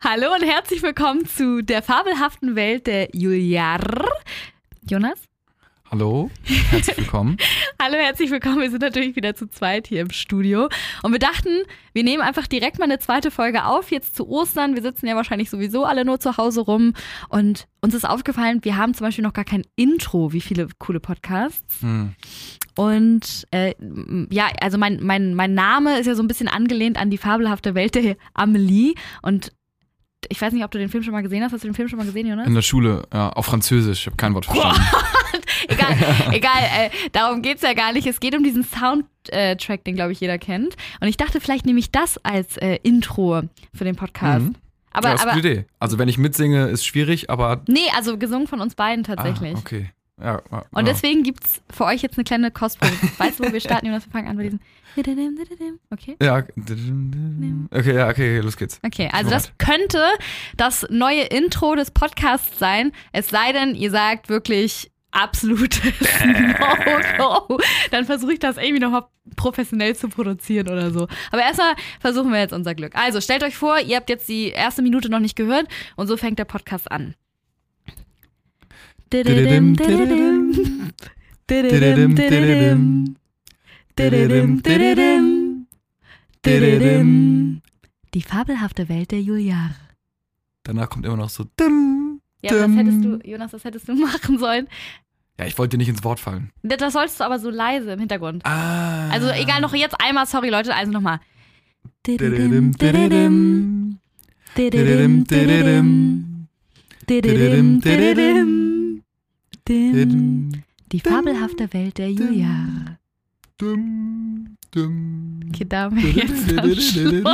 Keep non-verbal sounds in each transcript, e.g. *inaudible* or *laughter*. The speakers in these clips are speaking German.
Hallo und herzlich willkommen zu der fabelhaften Welt der Juliar. Jonas? Hallo, herzlich willkommen. *laughs* Hallo, herzlich willkommen. Wir sind natürlich wieder zu zweit hier im Studio. Und wir dachten, wir nehmen einfach direkt mal eine zweite Folge auf, jetzt zu Ostern. Wir sitzen ja wahrscheinlich sowieso alle nur zu Hause rum. Und uns ist aufgefallen, wir haben zum Beispiel noch gar kein Intro, wie viele coole Podcasts. Hm. Und äh, ja, also mein, mein, mein Name ist ja so ein bisschen angelehnt an die fabelhafte Welt der Amelie. Und ich weiß nicht, ob du den Film schon mal gesehen hast. Hast du den Film schon mal gesehen, Jonas? In der Schule, ja, auf Französisch. Ich habe kein Wort verstanden. *laughs* egal, egal, äh, darum geht's ja gar nicht. Es geht um diesen Soundtrack, den, glaube ich, jeder kennt. Und ich dachte, vielleicht nehme ich das als äh, Intro für den Podcast. Mhm. Aber, ja, ist aber eine gute Idee. Also wenn ich mitsinge, ist schwierig, aber nee, also gesungen von uns beiden tatsächlich. Ah, okay. Ja, ja, Und ja. deswegen gibt's für euch jetzt eine kleine Kostprobe. weißt du, wo wir starten, Jonas? Wir fangen an bei diesem. Okay. Ja. Okay, ja, okay, los geht's. Okay, also das könnte das neue Intro des Podcasts sein. Es sei denn, ihr sagt wirklich absolutes *laughs* No-Go. Dann versuche ich das irgendwie nochmal professionell zu produzieren oder so. Aber erstmal versuchen wir jetzt unser Glück. Also stellt euch vor, ihr habt jetzt die erste Minute noch nicht gehört und so fängt der Podcast an. Die fabelhafte Welt der Juliare. Danach kommt immer noch so dim, Ja, das dim. hättest du, Jonas, das hättest du *laughs* machen sollen. Ja, ich wollte dir nicht ins Wort fallen. Das sollst du aber so leise im Hintergrund. Ah. Also egal, noch jetzt einmal, sorry Leute, also nochmal. Die fabelhafte Welt der dim. Okay, da haben wir jetzt Schluss.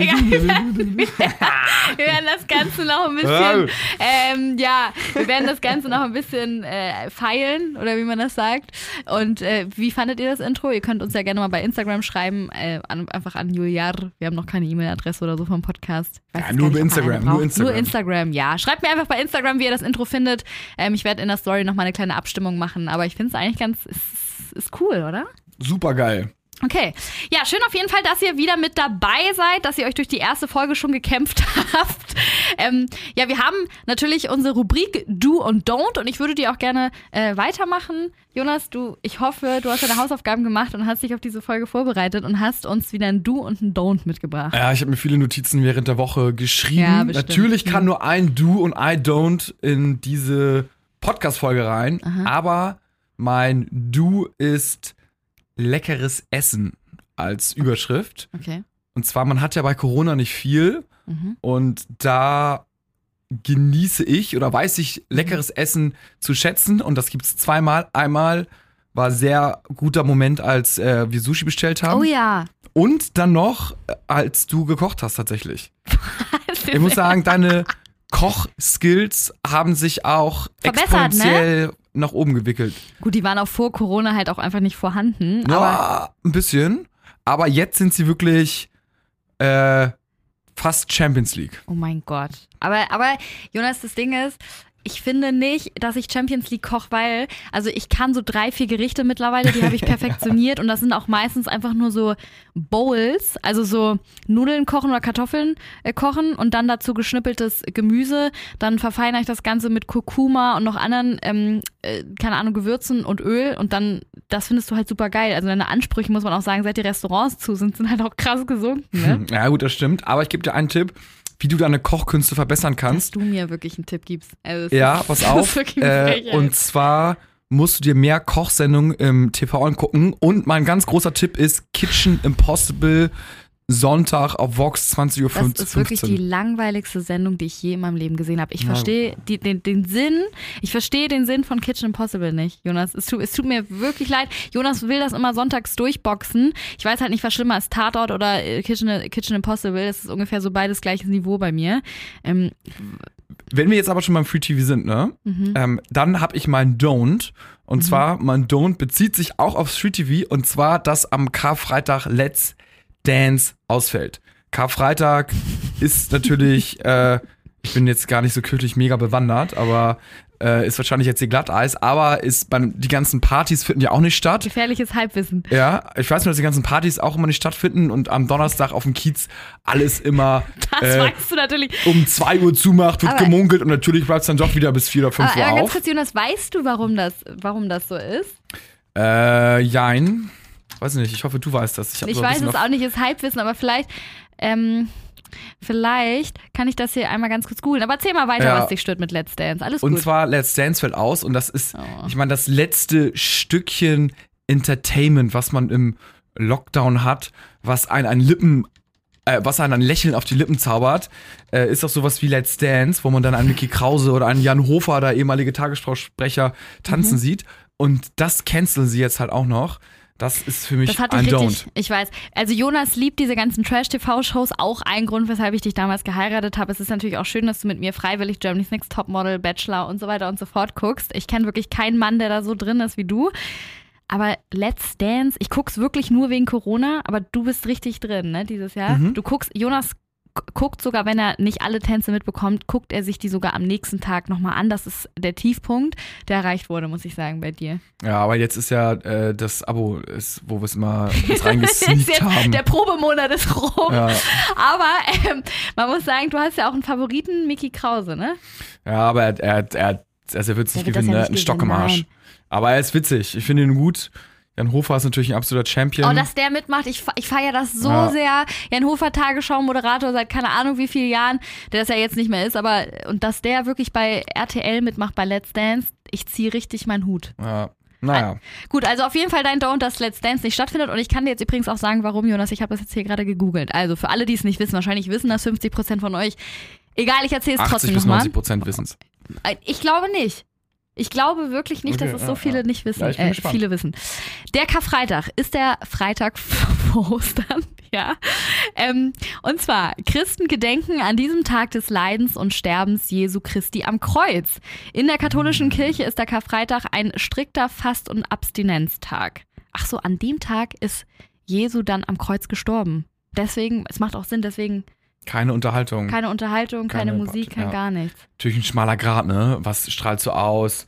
Egal, wir werden- *laughs* wir werden das Ganze noch ein bisschen, ähm, ja, wir werden das Ganze noch ein bisschen äh, feilen oder wie man das sagt. Und äh, wie fandet ihr das Intro? Ihr könnt uns ja gerne mal bei Instagram schreiben, äh, an, einfach an Juliar. Wir haben noch keine E-Mail-Adresse oder so vom Podcast. Ja, nur über eine Instagram, nur. Instagram. Nur Instagram, ja. Schreibt mir einfach bei Instagram, wie ihr das Intro findet. Ähm, ich werde in der Story noch mal eine kleine Abstimmung machen, aber ich finde es eigentlich ganz, ist, ist cool, oder? Super geil. Okay. Ja, schön auf jeden Fall, dass ihr wieder mit dabei seid, dass ihr euch durch die erste Folge schon gekämpft *laughs* habt. Ähm, ja, wir haben natürlich unsere Rubrik Do und Don't und ich würde die auch gerne äh, weitermachen. Jonas, du, ich hoffe, du hast deine Hausaufgaben gemacht und hast dich auf diese Folge vorbereitet und hast uns wieder ein Do und ein Don't mitgebracht. Ja, ich habe mir viele Notizen während der Woche geschrieben. Ja, bestimmt. Natürlich kann nur ein Do und I don't in diese Podcast-Folge rein, aber mein Do ist leckeres Essen als Überschrift. Okay. Und zwar, man hat ja bei Corona nicht viel Mhm. und da genieße ich oder weiß ich leckeres Essen zu schätzen und das gibt's zweimal. Einmal war sehr guter Moment, als äh, wir Sushi bestellt haben. Oh ja. Und dann noch, äh, als du gekocht hast tatsächlich. Ich muss sagen, deine Kochskills haben sich auch Verbessert, ne? Nach oben gewickelt. Gut, die waren auch vor Corona halt auch einfach nicht vorhanden. Aber Ja, ein bisschen. Aber jetzt sind sie wirklich äh, fast Champions League. Oh mein Gott. Aber, aber Jonas, das Ding ist, ich finde nicht, dass ich Champions League koche, weil, also ich kann so drei, vier Gerichte mittlerweile, die habe ich *laughs* perfektioniert und das sind auch meistens einfach nur so Bowls, also so Nudeln kochen oder Kartoffeln äh, kochen und dann dazu geschnippeltes Gemüse. Dann verfeinere ich das Ganze mit Kurkuma und noch anderen, ähm, äh, keine Ahnung, Gewürzen und Öl und dann, das findest du halt super geil. Also deine Ansprüche, muss man auch sagen, seit die Restaurants zu sind, sind halt auch krass gesunken, ne? *laughs* Ja, gut, das stimmt. Aber ich gebe dir einen Tipp, wie du deine Kochkünste verbessern Dass kannst. du mir wirklich einen Tipp gibst. Also Ja, pass *laughs* auf. Äh, und zwar musst du dir mehr Kochsendungen im TV angucken. Und mein ganz großer Tipp ist Kitchen Impossible Sonntag auf Vox 20.15 Uhr. das ist wirklich die langweiligste Sendung, die ich je in meinem Leben gesehen habe. Ich Ja. verstehe den, den Sinn, ich verstehe den Sinn von Kitchen Impossible nicht, Jonas. Es tut, es tut mir wirklich leid. Jonas will das immer sonntags durchboxen. Ich weiß halt nicht, was schlimmer ist, Tatort oder äh, Kitchen, Kitchen Impossible. Das ist ungefähr so beides gleiches Niveau bei mir. Ähm, Wenn wir jetzt aber schon beim Free TV sind, ne? Mhm. Ähm, dann habe ich mein Don't. Und zwar, mein Don't bezieht sich auch aufs Free TV. Und zwar, dass am Karfreitag Let's Dance ausfällt. Karfreitag ist natürlich, *laughs* äh, ich bin jetzt gar nicht so kirchlich mega bewandert, aber äh, ist wahrscheinlich jetzt hier Glatteis, aber ist beim, die ganzen Partys finden ja auch nicht statt. Gefährliches Halbwissen. Ja, ich weiß nur, dass die ganzen Partys auch immer nicht stattfinden und am Donnerstag auf dem Kiez alles immer Das äh, weißt du natürlich. um 2 Uhr zumacht, wird Aber- gemunkelt und natürlich bleibt es dann doch wieder bis 4 oder 5 Aber, Uhr aber ganz auf. kurz, Jonas, weißt du, warum das, warum das so ist? Äh, jein. Weiß nicht, ich hoffe, du weißt das. Ich, Ich so weiß es auch nicht, ist Halbwissen, aber vielleicht, ähm, vielleicht kann ich das hier einmal ganz kurz googeln. Aber erzähl mal weiter, Ja. was dich stört mit Let's Dance. Alles Und gut. zwar Let's Dance fällt aus und das ist, Oh. ich meine, das letzte Stückchen Entertainment, was man im Lockdown hat, was einen ein Lippen, äh, was einen ein Lächeln auf die Lippen zaubert, äh, ist auch sowas wie Let's Dance, wo man dann einen Mickey Krause oder einen Jan Hofer, der ehemalige Tagessprausprecher, tanzen Mhm. sieht. Und das canceln sie jetzt halt auch noch. Das ist für mich Das ein Don't. ich weiß. Also Jonas liebt diese ganzen Trash-TV-Shows, auch ein Grund, weshalb ich dich damals geheiratet habe. Es ist natürlich auch schön, dass du mit mir freiwillig Germany's Next Topmodel, Bachelor und so weiter und so fort guckst. Ich kenne wirklich keinen Mann, der da so drin ist wie du. Aber Let's Dance, ich guck's wirklich nur wegen Corona, aber du bist richtig drin, ne, dieses Jahr. Mhm. Du guckst, Jonas guckt sogar, wenn er nicht alle Tänze mitbekommt, guckt er sich die sogar am nächsten Tag nochmal an. Das ist der Tiefpunkt, der erreicht wurde, muss ich sagen, bei dir. Ja, aber jetzt ist ja äh, das Abo, ist, wo wir es mal reingesneakt *laughs* haben. der Probemonat ist rum. Ja. Aber ähm, man muss sagen, du hast ja auch einen Favoriten, Mickey Krause, ne? Ja, aber er, er, er, also er wird es nicht gewinnen, ja er nicht hat einen Stock im Arsch. nein. Aber er ist witzig. Ich finde ihn gut. Jan Hofer ist natürlich ein absoluter Champion. Oh, dass der mitmacht, ich, ich feiere das so Ja. sehr. Jan Hofer, Tagesschau-Moderator seit keine Ahnung wie vielen Jahren, der das ja jetzt nicht mehr ist, aber und dass der wirklich bei RTL mitmacht, bei Let's Dance, ich ziehe richtig meinen Hut. ja. Naja. Gut, also auf jeden Fall dein Don't, dass Let's Dance nicht stattfindet. Und ich kann dir jetzt übrigens auch sagen, warum, Jonas. Ich habe das jetzt hier gerade gegoogelt. Also für alle, die es nicht wissen, wahrscheinlich wissen das 50% von euch. Egal, ich erzähle es 80 trotzdem bis nochmal. 90 Prozent Wissen's. Äh, Ich glaube nicht. Ich glaube wirklich nicht, Okay, dass es so viele ja. nicht wissen. Ja, äh, viele wissen. Der Karfreitag ist der Freitag *laughs* vor Ostern, ja. Ähm, und zwar, Christen gedenken an diesem Tag des Leidens und Sterbens Jesu Christi am Kreuz. In der katholischen Kirche ist der Karfreitag ein strikter Fast- und Abstinenztag. Ach so, an dem Tag ist Jesu dann am Kreuz gestorben. Deswegen, es macht auch Sinn, deswegen Keine Unterhaltung. keine Unterhaltung, keine, Keine Musik, kein ja. gar nichts. Natürlich ein schmaler Grad, ne? Was strahlt so aus?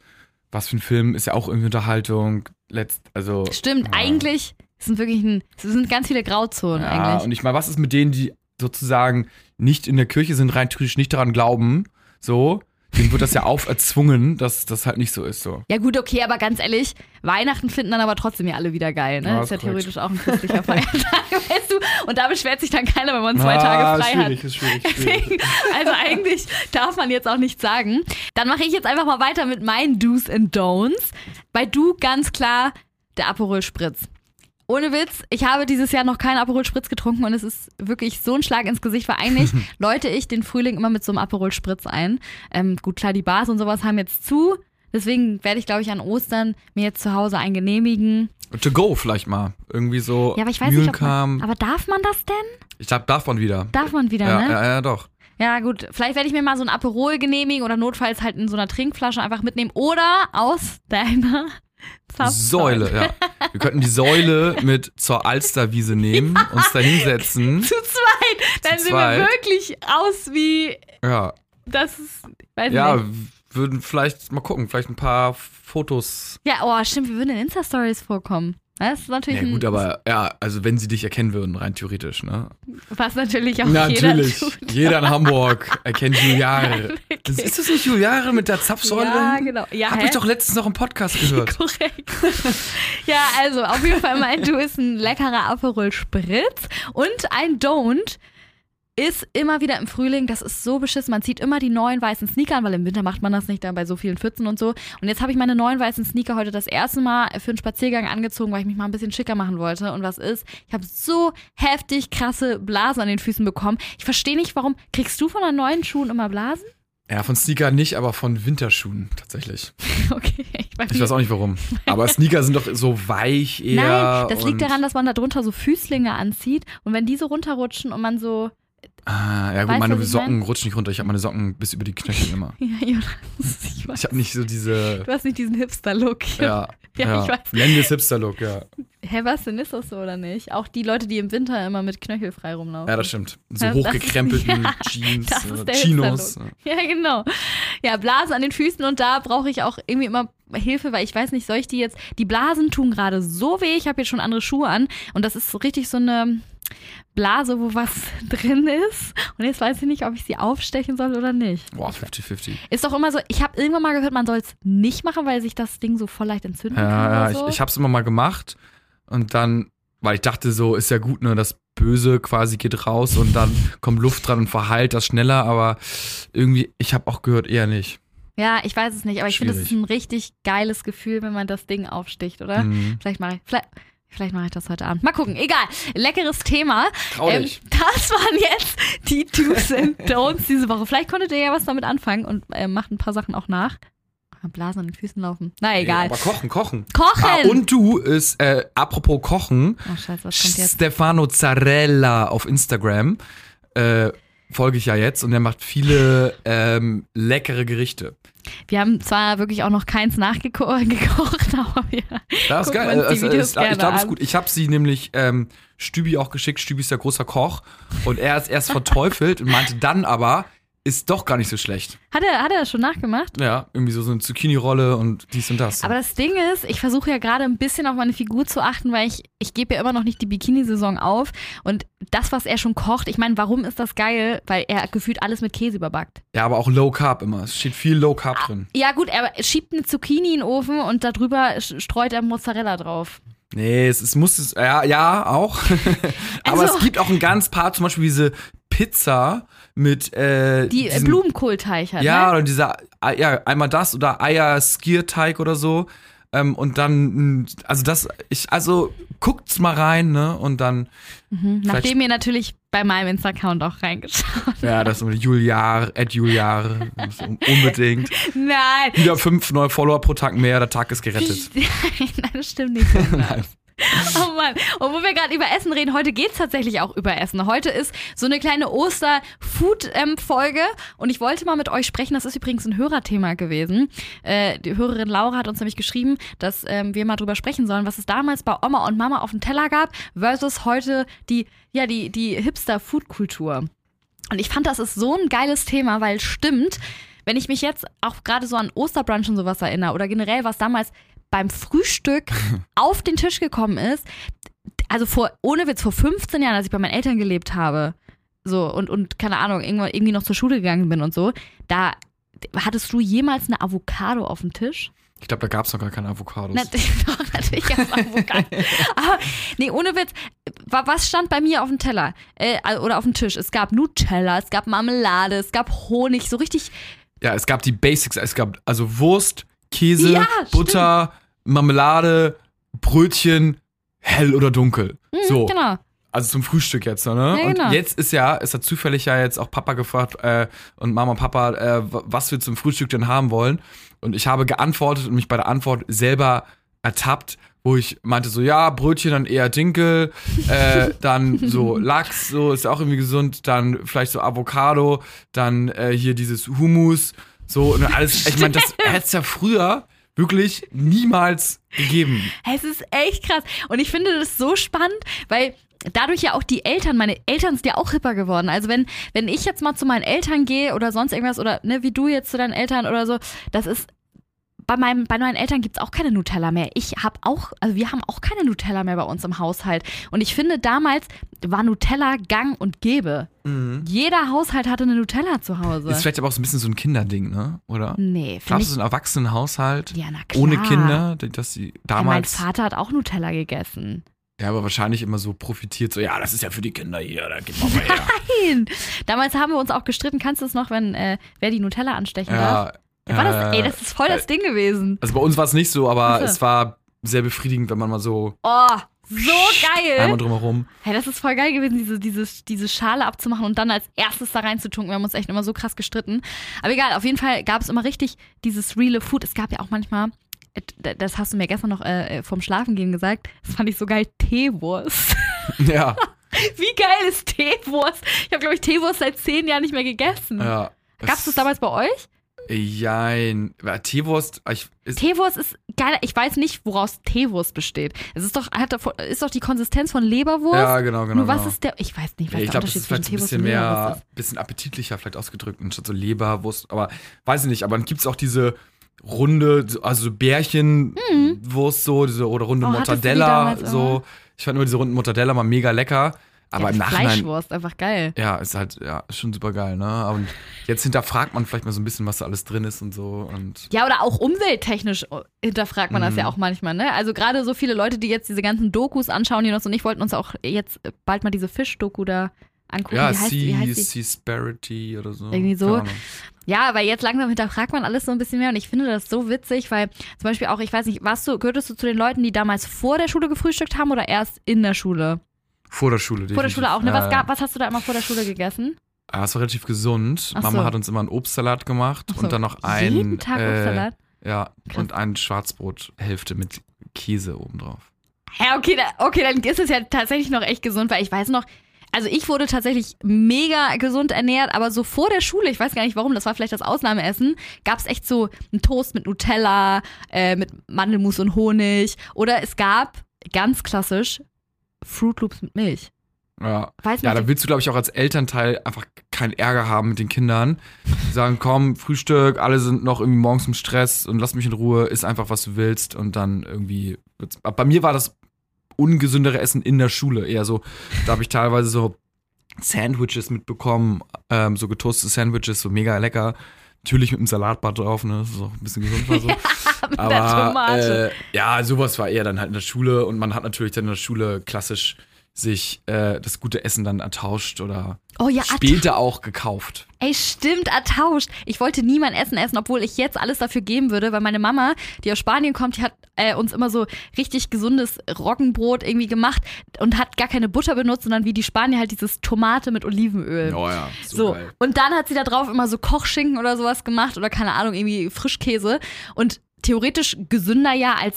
Was für ein Film ist ja auch irgendwie Unterhaltung. Letzt, also. Stimmt, ja. eigentlich sind wirklich ein, es sind ganz viele Grauzonen Ja, eigentlich. und ich meine, was ist mit denen, die sozusagen nicht in der Kirche sind, rein theoretisch nicht daran glauben? So, denen wird das ja auferzwungen, dass das halt nicht so ist. So. Ja gut, okay, aber ganz ehrlich, Weihnachten finden dann aber trotzdem ja alle wieder geil, ne? Ja, ist ja korrekt. theoretisch auch ein christlicher *laughs* Feiertag, weißt du? Und da beschwert sich dann keiner, wenn man zwei Ah, Tage frei schwierig, hat. ist schwierig, schwierig. Deswegen, also eigentlich darf man jetzt auch nichts sagen. Dann mache ich jetzt einfach mal weiter mit meinen Do's and Don'ts. Bei Du ganz klar der Aperol Spritz. Ohne Witz, ich habe dieses Jahr noch keinen Aperol Spritz getrunken und es ist wirklich so ein Schlag ins Gesicht, weil eigentlich läute ich den Frühling immer mit so einem Aperol Spritz ein. Ähm, gut, klar, die Bars und sowas haben jetzt zu. Deswegen werde ich, glaube ich, an Ostern mir jetzt zu Hause einen genehmigen. To go vielleicht mal. Irgendwie so. Ja, aber ich weiß nicht, ob Mühlenkam. man, Aber darf man das denn? Ich glaube, davon wieder. Darf man wieder, ja, ne? ja, ja, doch. Ja, gut. Vielleicht werde ich mir mal so ein Aperol genehmigen oder notfalls halt in so einer Trinkflasche einfach mitnehmen. Oder aus deiner. Säule, ja. Wir könnten die Säule mit zur Alsterwiese nehmen, uns da hinsetzen. *laughs* Zu zweit. Dann Zu sehen zweit. wir wirklich aus wie. Ja, Das ist. Weiß ja, nicht. würden vielleicht mal gucken, vielleicht ein paar Fotos. Ja, oh, stimmt. Wir würden in Insta-Stories vorkommen. Das ist natürlich. Ja, gut, aber ja, also wenn sie dich erkennen würden, rein theoretisch, ne? Was natürlich auch Natürlich. jeder tut. Jeder in Hamburg *laughs* erkennt Juliare. Das ist das nicht Juliare mit der Zapfsäule? Ja, genau. Ja, Hab hä? ich doch letztens noch im Podcast *laughs* gehört. Korrekt. ja, also auf jeden Fall mein Du ist ein leckerer Aperol Spritz und ein Don't ist immer wieder im Frühling, das ist so beschissen, man zieht immer die neuen weißen Sneaker an, weil im Winter macht man das nicht dann bei so vielen Pfützen und so. Und jetzt habe ich meine neuen weißen Sneaker heute das erste Mal für einen Spaziergang angezogen, weil ich mich mal ein bisschen schicker machen wollte. Und was ist? Ich habe so heftig krasse Blasen an den Füßen bekommen. Ich verstehe nicht, warum. Kriegst du von deinen neuen Schuhen immer Blasen? Ja, von Sneaker nicht, aber von Winterschuhen tatsächlich. *laughs* Okay, ich weiß, Ich weiß auch nicht warum. Aber Sneaker sind doch so weich eher. Nein, das liegt daran, dass man da drunter so Füßlinge anzieht und wenn die so runterrutschen und man so Ah, ja gut, Weißt meine Socken mein? rutschen nicht runter. Ich habe meine Socken bis über die Knöchel immer. *laughs* Ja, Jonas, ich weiß. Ich habe nicht so diese. Du hast nicht diesen Hipster-Look. Ja, *laughs* Ja, ja. ich weiß. Lendes Hipster-Look, ja. Hä, was denn ist das so oder nicht? Auch die Leute, die im Winter immer mit Knöchel frei rumlaufen. Ja, das stimmt. So *laughs* Ja, das hochgekrempelten ja, Jeans, das äh, ist der Chinos. Hipster-Look. Ja, genau. Ja, Blasen an den Füßen und da brauche ich auch irgendwie immer Hilfe, weil ich weiß nicht, soll ich die jetzt. Die Blasen tun gerade so weh, ich habe jetzt schon andere Schuhe an und das ist so richtig so eine Blase, wo was *laughs* drin ist. Und jetzt weiß ich nicht, ob ich sie aufstechen soll oder nicht. Boah, 50-50. Ist doch immer so, ich habe irgendwann mal gehört, man soll es nicht machen, weil sich das Ding so voll leicht entzünden kann. Ja, ja, oder ich, so. ich habe es immer mal gemacht und dann, weil ich dachte so, ist ja gut, ne, das Böse quasi geht raus und dann *laughs* kommt Luft dran und verheilt das schneller, aber irgendwie, ich habe auch gehört, eher nicht. ja, ich weiß es nicht, aber ich finde, es ist ein richtig geiles Gefühl, wenn man das Ding aufsticht, oder? Mhm. Vielleicht mache ich, vielleicht, vielleicht mache ich das heute Abend. Mal gucken. Egal. Leckeres Thema. Trau dich. das waren jetzt die Do's and Don'ts diese Woche. Vielleicht konntet ihr ja was damit anfangen und äh, macht ein paar Sachen auch nach. Blasen an den Füßen laufen. Na egal. aber kochen, kochen. Kochen! Ah, und du ist, äh, apropos Kochen, oh scheiße, was kommt jetzt? Stefano Zarella auf Instagram. Äh, folge ich ja jetzt und er macht viele ähm, leckere Gerichte. Wir haben zwar wirklich auch noch keins nachgekocht, *laughs* aber wir Das ist geil. uns die Also, Videos ich gerne ich glaube, es ist gut. Ich habe sie nämlich ähm, Stübi auch geschickt. Stübi ist ja großer Koch. Und er ist erst verteufelt und meinte dann aber, ist doch gar nicht so schlecht. Hat er, hat er das schon nachgemacht? Ja, irgendwie so, so eine Zucchini-Rolle und dies und das. Aber das Ding ist, ich versuche ja gerade ein bisschen auf meine Figur zu achten, weil ich, ich gebe ja immer noch nicht die Bikini-Saison auf. Und das, was er schon kocht, ich meine, warum ist das geil? Weil er gefühlt alles mit Käse überbackt. ja, aber auch Low Carb immer. Es steht viel Low Carb drin. Ja, gut, er schiebt eine Zucchini in den Ofen und darüber streut er Mozzarella drauf. Nee, es, es muss es, ja, ja, auch. *laughs* aber Also- es gibt auch ein ganz paar, zum Beispiel diese Pizza mit, äh, Die äh, diesem- Blumenkohlteig hat, Ja, ne? oder dieser, ah, ja, einmal das oder Eier-Skierteig oder so. Ähm, und dann, mh, also das, ich, also guckt's mal rein, ne? Und dann, Mhm. Nachdem ihr natürlich bei meinem Insta-Account auch reingeschaut ja, das mit Juliar, Ed Juliar, unbedingt. Nein. Wieder fünf neue Follower pro Tag mehr, der Tag ist gerettet. Nein, *laughs* das stimmt nicht. *laughs* Nein. *laughs* Oh Mann. Und wo wir gerade über Essen reden, heute geht's tatsächlich auch über Essen. Heute ist so eine kleine Oster-Food-Folge und ich wollte mal mit euch sprechen. Das ist übrigens ein Hörerthema gewesen. Äh, die Hörerin Laura hat uns nämlich geschrieben, dass ähm, wir mal drüber sprechen sollen, was es damals bei Oma und Mama auf dem Teller gab versus heute die, ja, die, die Hipster-Food-Kultur. Und ich fand, das ist so ein geiles Thema, weil es stimmt, wenn ich mich jetzt auch gerade so an Osterbrunch und sowas erinnere oder generell, was damals beim Frühstück *laughs* auf den Tisch gekommen ist, also vor, ohne Witz, vor 15 Jahren, als ich bei meinen Eltern gelebt habe, so und, und keine Ahnung, irgendwann irgendwie noch zur Schule gegangen bin und so, da hattest du jemals eine Avocado auf dem Tisch? Ich glaube, da gab's noch gar keine Avocados. *laughs* Natürlich, doch, natürlich gab's *laughs* Avocado. Aber nee, ohne Witz, wa- was stand bei mir auf dem Teller äh, oder auf dem Tisch? Es gab Nutella, es gab Marmelade, es gab Honig, so richtig Ja, es gab die Basics, es gab also Wurst, Käse, Ja, Butter, Marmelade, Brötchen, hell oder dunkel. so. genau. Also zum Frühstück jetzt, ne? Ja, und genau. jetzt ist ja, es hat zufällig ja jetzt auch Papa gefragt äh, und Mama und Papa, äh, was wir zum Frühstück denn haben wollen. Und ich habe geantwortet und mich bei der Antwort selber ertappt, wo ich meinte so, ja, Brötchen dann eher Dinkel, äh, *laughs* dann so Lachs, so ist auch irgendwie gesund, dann vielleicht so Avocado, dann äh, hier dieses Hummus, so und alles. Ich meine, das *laughs* hätte es ja früher wirklich niemals gegeben. Es ist echt krass. Und ich finde das so spannend, weil dadurch ja auch die Eltern, meine Eltern sind ja auch hipper geworden. Also wenn, wenn ich jetzt mal zu meinen Eltern gehe oder sonst irgendwas oder ne, wie du jetzt zu deinen Eltern oder so, das ist. Bei, meinem, bei meinen Eltern gibt es auch keine Nutella mehr. Ich habe auch, also wir haben auch keine Nutella mehr bei uns im Haushalt. Und ich finde, damals war Nutella gang und gäbe. Jeder Haushalt hatte eine Nutella zu Hause. Ist vielleicht aber auch so ein bisschen so ein Kinderding, ne? Oder? nee, Glaubst ich. du, so ein Erwachsenenhaushalt Ja, na klar. ohne Kinder, dass sie Ja, mein damals, Vater hat auch Nutella gegessen. ja, aber wahrscheinlich immer so profitiert, so, ja, das ist ja für die Kinder hier, da geht man mal her. *laughs* Nein! Damals haben wir uns auch gestritten, kannst du es noch, wenn äh, wer die Nutella anstechen darf? Ja, War das, äh, ey, das ist voll das Ding gewesen. Also bei uns war es nicht so, aber Ach so. es war sehr befriedigend, wenn man mal so Oh, so einmal geil! drumherum. Hey, das ist voll geil gewesen, diese, diese, diese Schale abzumachen und dann als erstes da reinzutunken. Wir haben uns echt immer so krass gestritten. Aber egal, auf jeden Fall gab es immer richtig dieses reale Food. Es gab ja auch manchmal, äh, das hast du mir gestern noch äh, vom Schlafengehen gesagt, das fand ich so geil, Teewurst. *laughs* Ja. *laughs* Wie geil ist Teewurst? Ich habe, glaube ich, Teewurst seit zehn Jahren nicht mehr gegessen. Ja. Gab es das damals bei euch? Jein. Teewurst, ich, ist, Teewurst ist geil. Ich weiß nicht, woraus Teewurst besteht. Es ist doch, hat, ist doch die Konsistenz von Leberwurst. ja, genau, genau. Nur was genau. ist der? Ich weiß nicht, was Ja, ich der glaube, das Unterschied zwischen ein Teewurst bisschen und Leberwurst mehr, ist. bisschen appetitlicher vielleicht ausgedrückt, anstatt so Leberwurst. Aber weiß ich nicht, aber dann gibt es auch diese runde, so- also so Bärchenwurst so, diese, oder runde Mhm. Oh, Mortadella. so. Ich fand nur diese runden Mortadella mal mega lecker. Aber ja, im Nachhinein, Fleischwurst, einfach geil. ja, ist halt, ja, ist schon super geil, ne? Und jetzt hinterfragt man vielleicht mal so ein bisschen, was da alles drin ist und so. Und Ja, oder auch umwelttechnisch hinterfragt man das Mhm. ja auch manchmal, ne? Also gerade so viele Leute, die jetzt diese ganzen Dokus anschauen, die noch so nicht wollten uns auch jetzt bald mal diese Fisch-Doku da angucken. ja, die? Seasparity oder so. Irgendwie so. Ja, weil jetzt langsam hinterfragt man alles so ein bisschen mehr und ich finde das so witzig, weil zum Beispiel auch, ich weiß nicht, warst du, gehörtest du zu den Leuten, die damals vor der Schule gefrühstückt haben oder erst in der Schule? Vor der Schule, Vor der definitiv. Schule auch, ne? Was, gab, was hast du da immer vor der Schule gegessen? Ah, es war relativ gesund. Ach Mama so. hat uns immer einen Obstsalat gemacht Ach so. und dann noch ein. Jeden Tag äh, Obstsalat? Ja, Krass. und ein Schwarzbrothälfte mit Käse obendrauf. Ja, okay, da, okay, dann ist es ja tatsächlich noch echt gesund, weil ich weiß noch, also ich wurde tatsächlich mega gesund ernährt, aber so vor der Schule, ich weiß gar nicht warum, das war vielleicht das Ausnahmeessen, gab es echt so einen Toast mit Nutella, äh, mit Mandelmus und Honig oder es gab, ganz klassisch, Fruit Loops mit Milch. Ja, Weiß ja da willst du, glaube ich, auch als Elternteil einfach keinen Ärger haben mit den Kindern. Die sagen, *laughs* komm, Frühstück, alle sind noch irgendwie morgens im Stress und lass mich in Ruhe, iss einfach, was du willst und dann irgendwie. wird's- Bei mir war das ungesündere Essen in der Schule eher so. Da habe ich teilweise so Sandwiches mitbekommen, ähm, so getoastete Sandwiches, so mega lecker. Natürlich mit einem Salatbad drauf, ne? Das ist auch ein bisschen gesund war so. *laughs* *laughs* mit der Aber Tomate. äh, ja, sowas war eher dann halt in der Schule und man hat natürlich dann in der Schule klassisch sich äh, das gute Essen dann ertauscht oder oh ja, später auch gekauft. Ey, stimmt, ertauscht. Ich wollte nie mein Essen essen, obwohl ich jetzt alles dafür geben würde, weil meine Mama, die aus Spanien kommt, die hat äh, uns immer so richtig gesundes Roggenbrot irgendwie gemacht und hat gar keine Butter benutzt, sondern wie die Spanier halt dieses Tomate mit Olivenöl. Oh ja, so, So, geil. und dann hat sie da drauf immer so Kochschinken oder sowas gemacht oder keine Ahnung, irgendwie Frischkäse und theoretisch gesünder ja als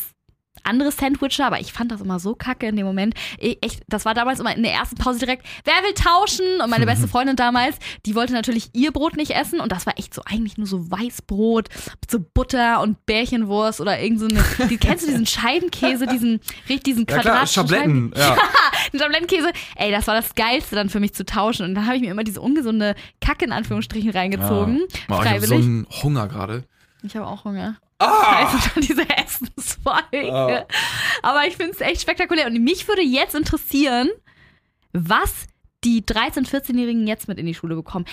andere Sandwiches, aber ich fand das immer so kacke in dem Moment. E- Echt, das war damals immer in der ersten Pause direkt, wer will tauschen? Und meine beste *laughs* Freundin damals, die wollte natürlich ihr Brot nicht essen und das war echt so eigentlich nur so Weißbrot mit so Butter und Bärchenwurst oder irgend so eine, die, kennst du diesen Scheibenkäse, diesen, richtig diesen Ja quadratischen Schabletten. Ja. *laughs* Schablettenkäse, ey, das war das Geilste dann für mich zu tauschen. Und dann habe ich mir immer diese ungesunde Kacke in Anführungsstrichen reingezogen. Oh, ich habe freiwillig. so einen Hunger gerade. ich habe auch Hunger. Ah! *laughs* Also dann diese Essensfolge. Aber ich finde es echt spektakulär. Und mich würde jetzt interessieren, was die 13-, 14-Jährigen jetzt mit in die Schule bekommen.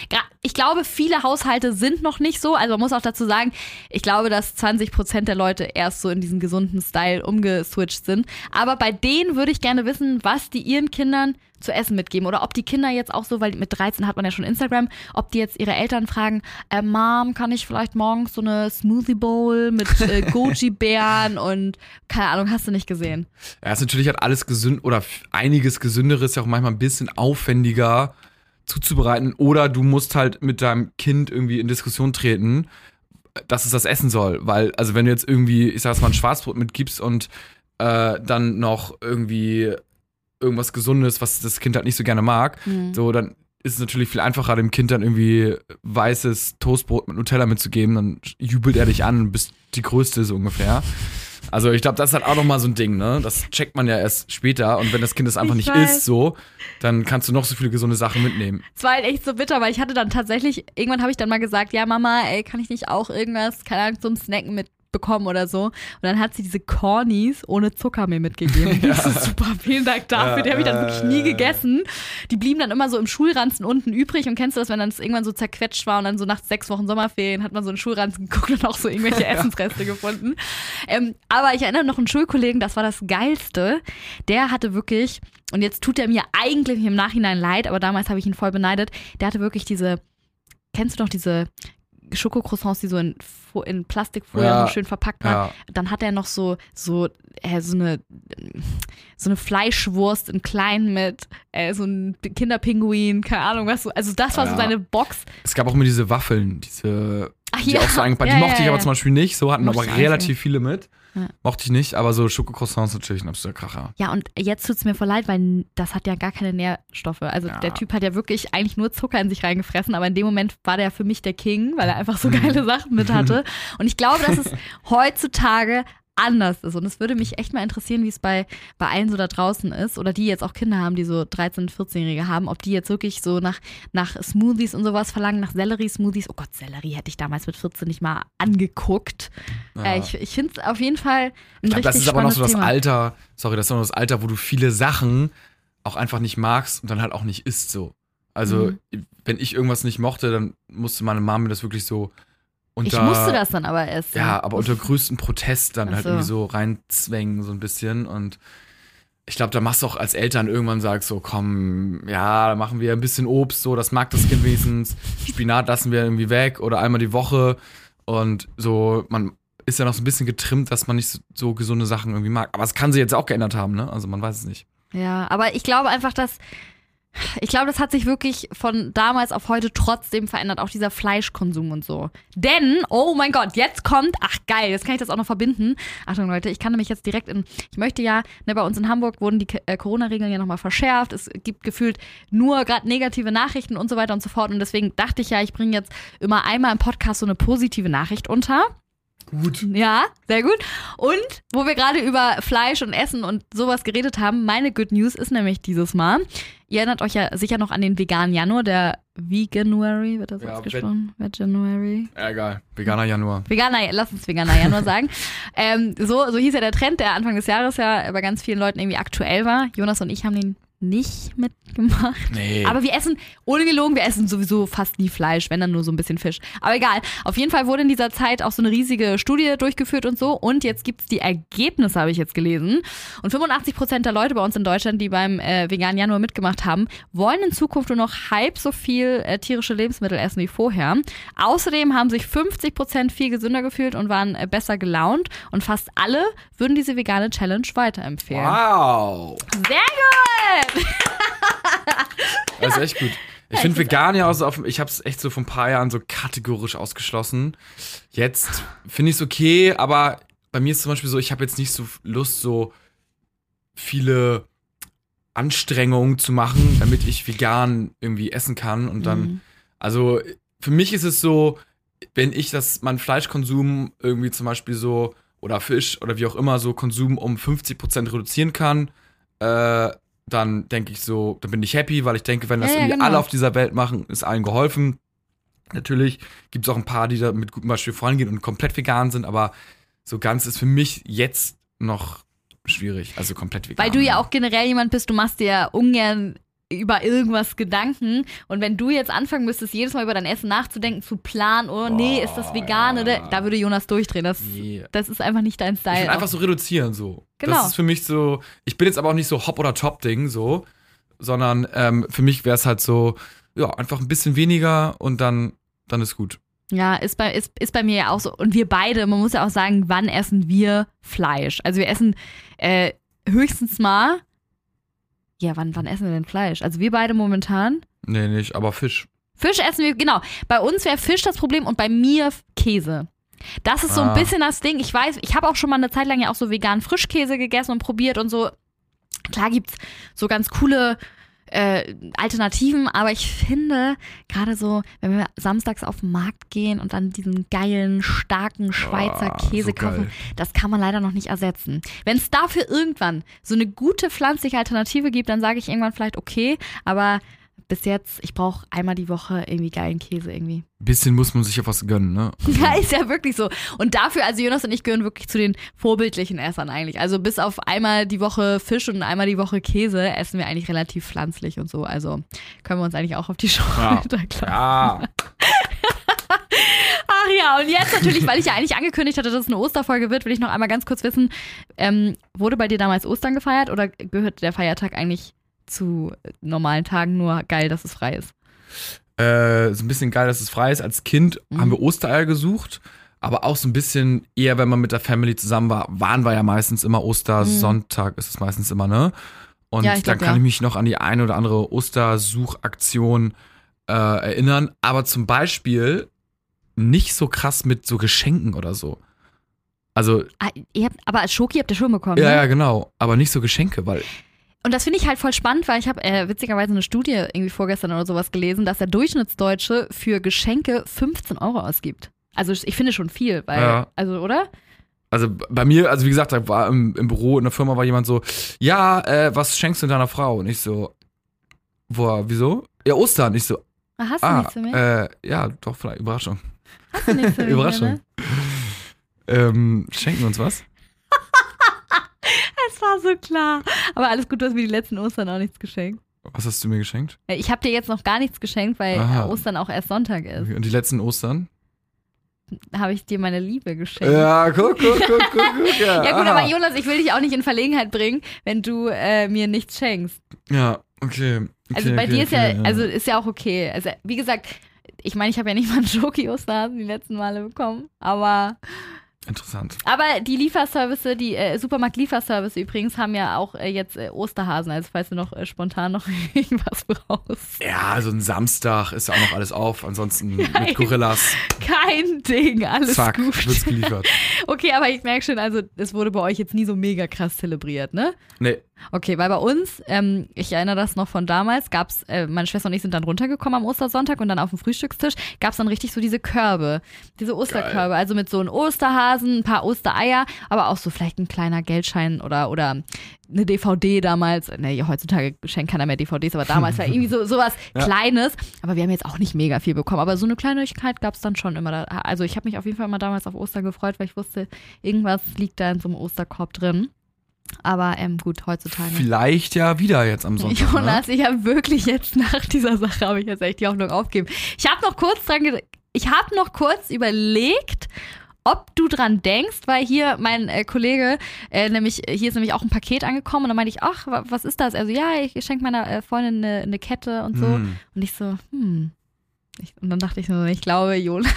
Ich glaube, viele Haushalte sind noch nicht so. Also man muss auch dazu sagen, ich glaube, dass 20 Prozent der Leute erst so in diesen gesunden Style umgeswitcht sind. Aber bei denen würde ich gerne wissen, was die ihren Kindern zu essen mitgeben. Oder ob die Kinder jetzt auch so, weil mit 13 hat man ja schon Instagram, ob die jetzt ihre Eltern fragen, äh, Mom, kann ich vielleicht morgens so eine Smoothie Bowl mit äh, *laughs* Goji-Beeren und keine Ahnung, hast du nicht gesehen. Ja, ist natürlich halt alles gesünd oder einiges gesünderes, ja auch manchmal ein bisschen aufwendiger zuzubereiten. Oder du musst halt mit deinem Kind irgendwie in Diskussion treten, dass es das essen soll. Weil, also wenn du jetzt irgendwie, ich sag's mal, ein Schwarzbrot mitgibst und äh, dann noch irgendwie irgendwas Gesundes, was das Kind halt nicht so gerne mag, Mhm. so, dann ist es natürlich viel einfacher, dem Kind dann irgendwie weißes Toastbrot mit Nutella mitzugeben. Dann jubelt er dich an und bist die Größte so ungefähr. Also ich glaube, das ist halt auch nochmal so ein Ding, ne? Das checkt man ja erst später und wenn das Kind das einfach Ich nicht weiß. isst so, dann kannst du noch so viele gesunde Sachen mitnehmen. Es war halt echt so bitter, weil ich hatte dann tatsächlich, irgendwann habe ich dann mal gesagt, ja Mama, ey, kann ich nicht auch irgendwas, keine Ahnung, zum Snacken mitbekommen oder so. Und dann hat sie diese Cornies ohne Zucker mir mitgegeben. *laughs* Ja. Das ist super, vielen Dank dafür. Ja, die habe ich dann wirklich nie ja. gegessen. Die blieben dann immer so im Schulranzen unten übrig. Und kennst du das, wenn dann das irgendwann so zerquetscht war und dann so nach sechs Wochen Sommerferien hat man so einen Schulranzen geguckt und auch so irgendwelche *laughs* Essensreste gefunden. Ähm, aber ich erinnere noch einen Schulkollegen, das war das Geilste. Der hatte wirklich, und jetzt tut er mir eigentlich im Nachhinein leid, aber damals habe ich ihn voll beneidet, der hatte wirklich diese, kennst du noch diese Schokocroissants, die so in, in Plastikfolie Ja. so schön verpackt waren? Ja. Dann hat er noch so, so, äh, so eine, so eine Fleischwurst in klein mit, äh, so ein Kinderpinguin, keine Ahnung was so. Also das war so Ja. seine Box. Es gab auch immer diese Waffeln, diese Ach die ja. auch so eingebaut. Ja, die ja, mochte ich ja. aber zum Beispiel nicht. So hatten Mochte aber ich relativ viele mit. Mochte ich nicht, aber so Schokocroissants natürlich ein absoluter Kracher. Ja, und jetzt tut's mir voll leid, weil das hat ja gar keine Nährstoffe. Also der Typ hat ja wirklich eigentlich nur Zucker in sich reingefressen, aber in dem Moment war der für mich der King, weil er einfach so Mhm. geile Sachen mit hatte. *laughs* Und ich glaube, dass es heutzutage anders ist. Und es würde mich echt mal interessieren, wie es bei, bei allen so da draußen ist oder die jetzt auch Kinder haben, die so 13-, 14-Jährige haben, ob die jetzt wirklich so nach, nach Smoothies und sowas verlangen, nach Sellerie-Smoothies. Oh Gott, Sellerie hätte ich damals mit 14 nicht mal angeguckt. Ja. Äh, ich ich finde es auf jeden Fall ein Ich richtig das ist aber noch so das Thema. Alter, sorry, das ist noch das Alter, wo du viele Sachen auch einfach nicht magst und dann halt auch nicht isst so. Also, Mhm. wenn ich irgendwas nicht mochte, dann musste meine Mama mir das wirklich so unter. Ich musste das dann aber essen. Ja, aber unter größtem Protest dann halt so. irgendwie so reinzwängen, so ein bisschen. Und ich glaube, da machst du auch als Eltern irgendwann sagst so, komm, ja, da machen wir ein bisschen Obst, so, das mag das Kind wenigstens. Spinat lassen wir irgendwie weg oder einmal die Woche. Und so, man ist ja noch so ein bisschen getrimmt, dass man nicht so, so gesunde Sachen irgendwie mag. Aber es kann sich jetzt auch geändert haben, ne? Also man weiß es nicht. Ja, aber ich glaube einfach, dass. Ich glaube, das hat sich wirklich von damals auf heute trotzdem verändert, auch dieser Fleischkonsum und so. Denn, oh mein Gott, jetzt kommt, ach geil, jetzt kann ich das auch noch verbinden. Achtung Leute, ich kann nämlich jetzt direkt in, ich möchte ja, ne, bei uns in Hamburg wurden die äh, Corona-Regeln ja nochmal verschärft. Es gibt gefühlt nur gerade negative Nachrichten und so weiter und so fort. Und deswegen dachte ich ja, ich bringe jetzt immer einmal im Podcast so eine positive Nachricht unter. Gut. Ja, sehr gut. Und wo wir gerade über Fleisch und Essen und sowas geredet haben, meine Good News ist nämlich dieses Mal. Ihr erinnert euch ja sicher noch an den veganen Januar, der Veganuary, wird das Ja, ausgesprochen? Veganuary. Ja, egal. Veganer Januar. Veganer, lass uns Veganer Januar *laughs* sagen. Ähm, so, so hieß ja der Trend, der Anfang des Jahres ja bei ganz vielen Leuten irgendwie aktuell war. Jonas und ich haben den nicht mitgemacht. Nee. Aber wir essen, ohne gelogen, wir essen sowieso fast nie Fleisch, wenn dann nur so ein bisschen Fisch. Aber egal. Auf jeden Fall wurde in dieser Zeit auch so eine riesige Studie durchgeführt und so. Und jetzt gibt's die Ergebnisse, habe ich jetzt gelesen. Und 85 Prozent der Leute bei uns in Deutschland, die beim äh, veganen Januar mitgemacht haben, wollen in Zukunft nur noch halb so viel äh, tierische Lebensmittel essen wie vorher. Außerdem haben sich 50 Prozent viel gesünder gefühlt und waren äh, besser gelaunt. Und fast alle würden diese vegane Challenge weiterempfehlen. wow. Sehr gut! Das ist echt gut. Ich finde vegan ja auch so auf, ich habe es echt so vor ein paar Jahren so kategorisch ausgeschlossen. Jetzt finde ich es okay, aber bei mir ist zum Beispiel so, ich habe jetzt nicht so Lust, so viele Anstrengungen zu machen, damit ich vegan irgendwie essen kann und dann, Mhm. also für mich ist es so, wenn ich das, mein Fleischkonsum irgendwie zum Beispiel so oder Fisch oder wie auch immer so Konsum um 50% reduzieren kann, äh, dann denke ich so, dann bin ich happy, weil ich denke, wenn das Ja, irgendwie genau. alle auf dieser Welt machen, ist allen geholfen. Natürlich gibt es auch ein paar, die da mit gutem Beispiel vorangehen und komplett vegan sind, aber so ganz ist für mich jetzt noch schwierig, also komplett vegan. Weil du ja auch generell jemand bist, du machst dir ja ungern über irgendwas Gedanken. Und wenn du jetzt anfangen müsstest, jedes Mal über dein Essen nachzudenken, zu planen, oh nee, ist das vegan ja. oder da würde Jonas durchdrehen. Das, Nee. das ist einfach nicht dein Ich Style. will einfach so reduzieren, so. Genau. Das ist für mich so, ich bin jetzt aber auch nicht so Hop- oder Top-Ding, so, sondern ähm, für mich wäre es halt so, ja, einfach ein bisschen weniger und dann, dann ist gut. Ja, ist bei, ist, ist bei mir ja auch so. Und wir beide, man muss ja auch sagen, wann essen wir Fleisch? Also wir essen äh, höchstens mal. Ja, wann, wann essen wir denn Fleisch? Also wir beide momentan. Nee, nicht, aber Fisch. Fisch essen wir, genau. Bei uns wäre Fisch das Problem und bei mir Käse. Das ist so ein Ah. bisschen das Ding. Ich weiß, ich habe auch schon mal eine Zeit lang ja auch so veganen Frischkäse gegessen und probiert und so. Klar gibt's so ganz coole äh, Alternativen, aber ich finde, gerade so, wenn wir samstags auf den Markt gehen und dann diesen geilen, starken Schweizer Ah, Käse so geil. kaufen, das kann man leider noch nicht ersetzen. Wenn es dafür irgendwann so eine gute pflanzliche Alternative gibt, dann sage ich irgendwann vielleicht okay, aber bis jetzt, ich brauche einmal die Woche irgendwie geilen Käse irgendwie. Bisschen muss man sich ja was gönnen, ne? *laughs* Ja, ist ja wirklich so. Und dafür, also Jonas und ich gehören wirklich zu den vorbildlichen Essern eigentlich. Also bis auf einmal die Woche Fisch und einmal die Woche Käse essen wir eigentlich relativ pflanzlich und so. Also können wir uns eigentlich auch auf die *laughs* Schulter klappen. Ja. *laughs* Ach ja, und jetzt natürlich, weil ich ja eigentlich angekündigt hatte, dass es eine Osterfolge wird, will ich noch einmal ganz kurz wissen, ähm, wurde bei dir damals Ostern gefeiert oder gehört der Feiertag eigentlich zu normalen Tagen nur geil, dass es frei ist? Äh, so ein bisschen geil, dass es frei ist. Als Kind Mhm. haben wir Ostereier gesucht, aber auch so ein bisschen eher, wenn man mit der Family zusammen war, waren wir ja meistens immer Ostersonntag, ist es meistens immer, ne? Und Mhm. Ja, dann kann ja. ich mich noch an die eine oder andere Ostersuchaktion äh, erinnern. Aber zum Beispiel nicht so krass mit so Geschenken oder so. Also, Ah, ihr habt, aber als Schoki habt ihr schon bekommen. ja, ne? ja, genau. Aber nicht so Geschenke, weil. Und das finde ich halt voll spannend, weil ich habe äh, witzigerweise eine Studie irgendwie vorgestern oder sowas gelesen, dass der Durchschnittsdeutsche für Geschenke 15 Euro ausgibt. Also ich finde schon viel, weil, Ja. also, oder? Also bei mir, also wie gesagt, da war im, im Büro in der Firma war jemand so, ja, äh, was schenkst du deiner Frau? Und ich so, boah, wieso? Ja, Ostern. Ich so, Ah, Hast du ah, nichts für mich? äh, ja, doch, vielleicht, Überraschung. Hast du nichts für *laughs* mich? Überraschung. Ne? Ähm, schenken wir uns was? *laughs* War so klar. Aber alles gut, du hast mir die letzten Ostern auch nichts geschenkt. Was hast du mir geschenkt? Äh, Ich habe dir jetzt noch gar nichts geschenkt, weil Aha. Ostern auch erst Sonntag ist. Und die letzten Ostern? Habe ich dir meine Liebe geschenkt. Ja, guck, guck, guck, guck, guck. *laughs* Ja, Ja gut, aha. aber Jonas, ich will dich auch nicht in Verlegenheit bringen, wenn du äh, mir nichts schenkst. Ja, okay. okay Also bei okay, dir ist okay, ja, also ist ja auch okay. Also wie gesagt, ich meine, ich habe ja nicht mal einen Schoki-Osterhasen die letzten Male bekommen, aber Interessant. aber die Lieferservice, die äh, Supermarkt-Lieferservice übrigens haben ja auch äh, jetzt äh, Osterhasen, also falls du noch äh, spontan noch *laughs* irgendwas brauchst. Ja, also ein Samstag ist ja auch noch alles auf. Ansonsten *laughs* Nein. mit Gorillas, Kein Ding, alles zack, gut. wird's geliefert. *laughs* Okay, aber ich merke schon, also es wurde bei euch jetzt nie so mega krass zelebriert, ne? Nee, Okay, weil bei uns, ähm, ich erinnere das noch von damals, gab's, äh, meine Schwester und ich sind dann runtergekommen am Ostersonntag und dann auf dem Frühstückstisch gab's dann richtig so diese Körbe, diese Osterkörbe, also mit so einem Osterhasen, ein paar Ostereier, aber auch so vielleicht ein kleiner Geldschein oder, oder eine DVD damals. Nee, heutzutage schenkt keiner mehr DVDs, aber damals war irgendwie so *laughs* sowas Ja. Kleines. Aber wir haben jetzt auch nicht mega viel bekommen. Aber so eine Kleinigkeit gab's dann schon immer. Da. Also ich habe mich auf jeden Fall immer damals auf Ostern gefreut, weil ich wusste, irgendwas liegt da in so einem Osterkorb drin. Aber ähm, gut, heutzutage. vielleicht ja wieder jetzt am Sonntag. ne? Jonas, ich habe wirklich jetzt nach dieser Sache habe ich jetzt echt die Hoffnung aufgegeben. Ich habe noch kurz dran, ich habe noch kurz überlegt, ob du dran denkst, weil hier mein äh, Kollege, äh, nämlich hier ist nämlich auch ein Paket angekommen und dann meinte ich, ach, wa- was ist das? Also ja, ich schenke meiner äh, Freundin eine, eine Kette und so. Hm. Und ich so, hm. Ich, und dann dachte ich so, ich glaube, Jonas.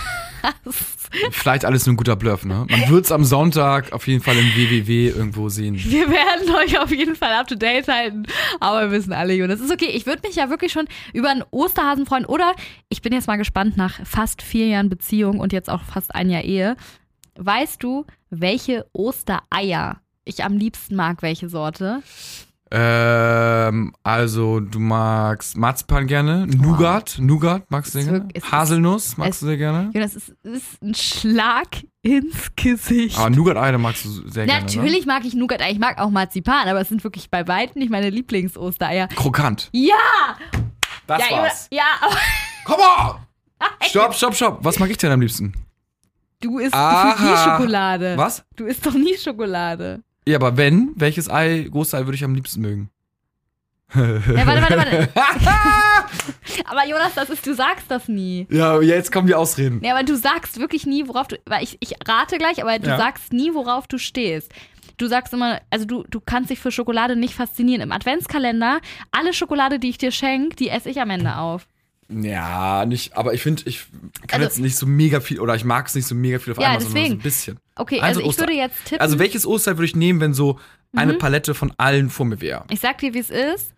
Vielleicht alles nur ein guter Bluff, ne? Man wird's am Sonntag auf jeden Fall im WWW irgendwo sehen. Wir werden euch auf jeden Fall up to date halten. Aber wir wissen alle, Jonas. Ist okay. Ich würde mich ja wirklich schon über einen Osterhasen freuen. Oder ich bin jetzt mal gespannt nach fast vier Jahren Beziehung und jetzt auch fast ein Jahr Ehe. Weißt du, welche Ostereier ich am liebsten mag? Welche Sorte? Ähm, also du magst Marzipan gerne, Nougat, Nougat magst du sehr gerne, wirklich- Haselnuss magst es- du sehr gerne. Jonas, es ist ein Schlag ins Gesicht. Aber Nougat-Ei, da magst du sehr gerne, ne? Natürlich mag ich Nougat, ich mag auch Marzipan, aber es sind wirklich bei weitem nicht meine Lieblings-Ostereier. Krokant. Ja! Das ja, Jonas, ja, aber Komm on! Stopp, stopp, stopp. Was mag ich denn am liebsten? du isst Aha. gefühlt nie Schokolade. Was? Du isst doch nie Schokolade. Ja, aber wenn, welches Ei, großes Ei würde ich am liebsten mögen? Ja, warte, warte, warte. *laughs* Aber Jonas, das ist, du sagst das nie. ja, jetzt kommen die Ausreden. Ja, aber du sagst wirklich nie, worauf du. Weil ich, ich rate gleich, aber du Ja. sagst nie, worauf du stehst. Du sagst immer, also du, du kannst dich für Schokolade nicht faszinieren. Im Adventskalender, alle Schokolade, die ich dir schenke, die esse ich am Ende auf. Ja, nicht, aber ich finde, ich kann Also- jetzt nicht so mega viel, oder ich mag es nicht so mega viel auf Ja, einmal, sondern so deswegen. ein bisschen. Okay, Also also, ich Oster- würde jetzt tippen. Also welches Osterei würde ich nehmen, wenn so eine Mhm. Palette von allen vor mir wäre? ich sag dir, wie es ist.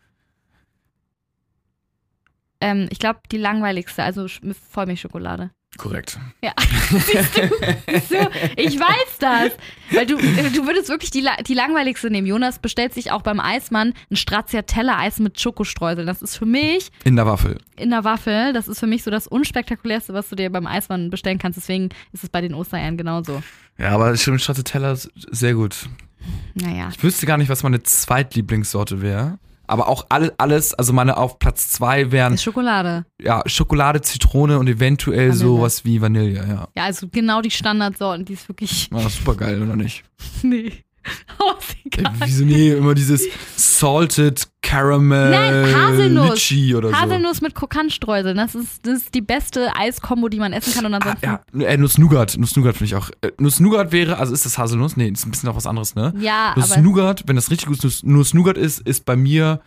Ähm, ich glaube, die langweiligste, also Vollmilchschokolade. Korrekt. Ja, *laughs* siehst du, ich weiß das. Weil du, du würdest wirklich die, die langweiligste nehmen. Jonas bestellt sich auch beim Eismann ein Stracciatella-Eis mit Schokostreuseln. Das ist für mich In der Waffel. in der Waffel, das ist für mich so das unspektakulärste, was du dir beim Eismann bestellen kannst. Deswegen ist es bei den Ostereiern genauso. Ja, aber stimmt, Stracciatella ist sehr gut. Naja. Ich wüsste gar nicht, was meine Zweitlieblingssorte wäre. Aber auch alle, alles, also meine auf Platz zwei wären Schokolade. ja, Schokolade, Zitrone und eventuell Vanille. sowas wie Vanille, ja. Ja, also genau die Standardsorten, die ist wirklich. War super geil, oder nicht? *laughs* Nee. *laughs* Ist Ey, egal. wieso nee, immer dieses Salted Caramel Nein, Haselnuss. Litchi oder so. Haselnuss mit Krokantstreuseln, das ist, das ist die beste Eiskombo, die man essen kann. Und Ah, ansonsten. ja, äh, Nuss-Nougat. Nuss-Nougat finde ich auch. Äh, Nuss-Nougat wäre, also ist das Haselnuss? Nee, ist ein bisschen noch was anderes, ne? Ja. Nuss-Nougat, wenn das richtig gut Nuss- Nuss-Nougat ist, ist bei mir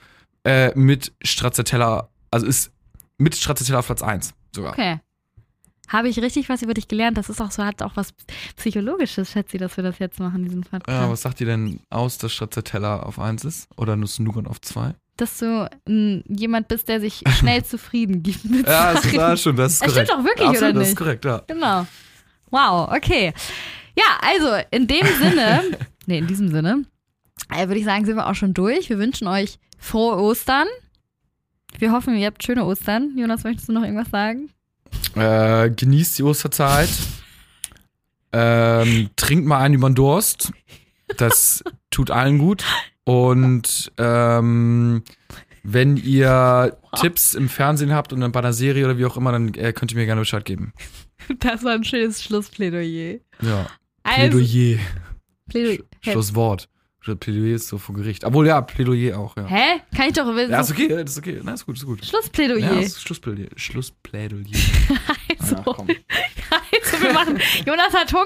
äh, mit Stracciatella, also ist mit Stracciatella Platz 1 sogar. Okay. Habe ich richtig was über dich gelernt? Das ist auch so, hat auch was Psychologisches, schätze ich, dass wir das jetzt machen, diesen Podcast. Ja, was sagt ihr denn aus, dass Stracciatella auf 1 ist? Oder Nuss-Nougat auf 2? dass du m, jemand bist, der sich *laughs* schnell zufrieden gibt mit Ja, das, ja, stimmt, das ist Das korrekt. stimmt doch wirklich, Absolut, oder Das nicht? ist korrekt, ja. Genau. Wow, okay. Ja, also in dem *laughs* Sinne, nee, in diesem Sinne, äh, würde ich sagen, sind wir auch schon durch. Wir wünschen euch frohe Ostern. Wir hoffen, ihr habt schöne Ostern. Jonas, möchtest du noch irgendwas sagen? Äh, genießt die Osterzeit. Ähm, trinkt mal einen über den Durst. Das tut allen gut. Und ähm, wenn ihr Tipps im Fernsehen habt und dann bei einer Serie oder wie auch immer, dann äh, könnt ihr mir gerne Bescheid geben. Das war ein schönes Schlussplädoyer. Ja. Also, Plädoyer. Plädoyer. Schlusswort. Plädoyer ist so vor Gericht. Obwohl, ja, Plädoyer auch, ja. Hä? Kann ich doch wissen. Ja, ist okay, das ist okay. Na, ist gut, ist gut. Schlussplädoyer. Ja, ist Schlussplädoyer. Schlussplädoyer. *laughs* also, Ja, komm. *laughs* also, wir machen. Jonas hat Hunger,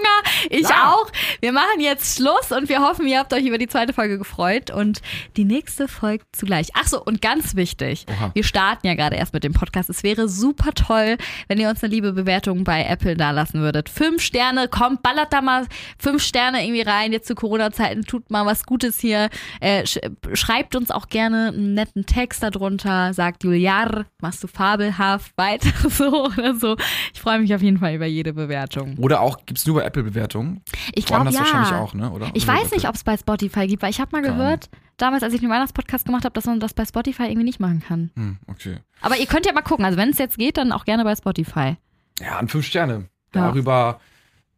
ich Ja. auch. Wir machen jetzt Schluss und wir hoffen, ihr habt euch über die zweite Folge gefreut und die nächste folgt zugleich. Ach so, und ganz wichtig. Oha. Wir starten ja gerade erst mit dem Podcast. Es wäre super toll, wenn ihr uns eine liebe Bewertung bei Apple dalassen würdet. Fünf Sterne, kommt, ballert da mal fünf Sterne irgendwie rein. Jetzt zu Corona-Zeiten tut mal was Gutes hier. Äh, sch schreibt uns auch gerne einen netten Text darunter. Sagt Juliar, machst du fabelhaft weiter *laughs* so oder so. Ich freue mich auf jeden Fall über jede Bewertung. Oder auch, gibt's nur bei Apple-Bewertungen? Ich glaube ja. wahrscheinlich auch, ne? Oder? Ich weiß Apple. nicht, ob es bei Spotify gibt, weil ich habe mal Keine gehört, damals, als ich den Weihnachtspodcast gemacht habe, dass man das bei Spotify irgendwie nicht machen kann. Hm, okay. Aber ihr könnt ja mal gucken. Also wenn es jetzt geht, dann auch gerne bei Spotify. Ja, an fünf Sterne. Ja. Darüber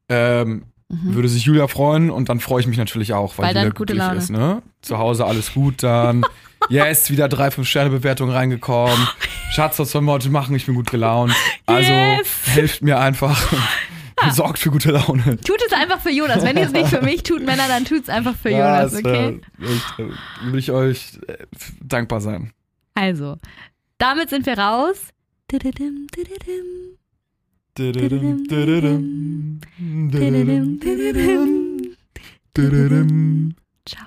ähm, Mhm. würde sich Julia freuen und dann freue ich mich natürlich auch, weil, Weil dann Julia gute glücklich Laune. ist, ne? Zu Hause alles gut, dann *laughs* yes, wieder drei, fünf Sterne Bewertungen reingekommen. Schatz, was sollen wir heute machen? Ich bin gut gelaunt. Also Yes. helft mir einfach und sorgt für gute Laune. Tut es einfach für Jonas. Wenn ihr es nicht für mich tut, Männer, dann tut es einfach für Jonas, das, okay? echt, äh, will ich euch äh, dankbar sein. Also, damit sind wir raus. Ciao.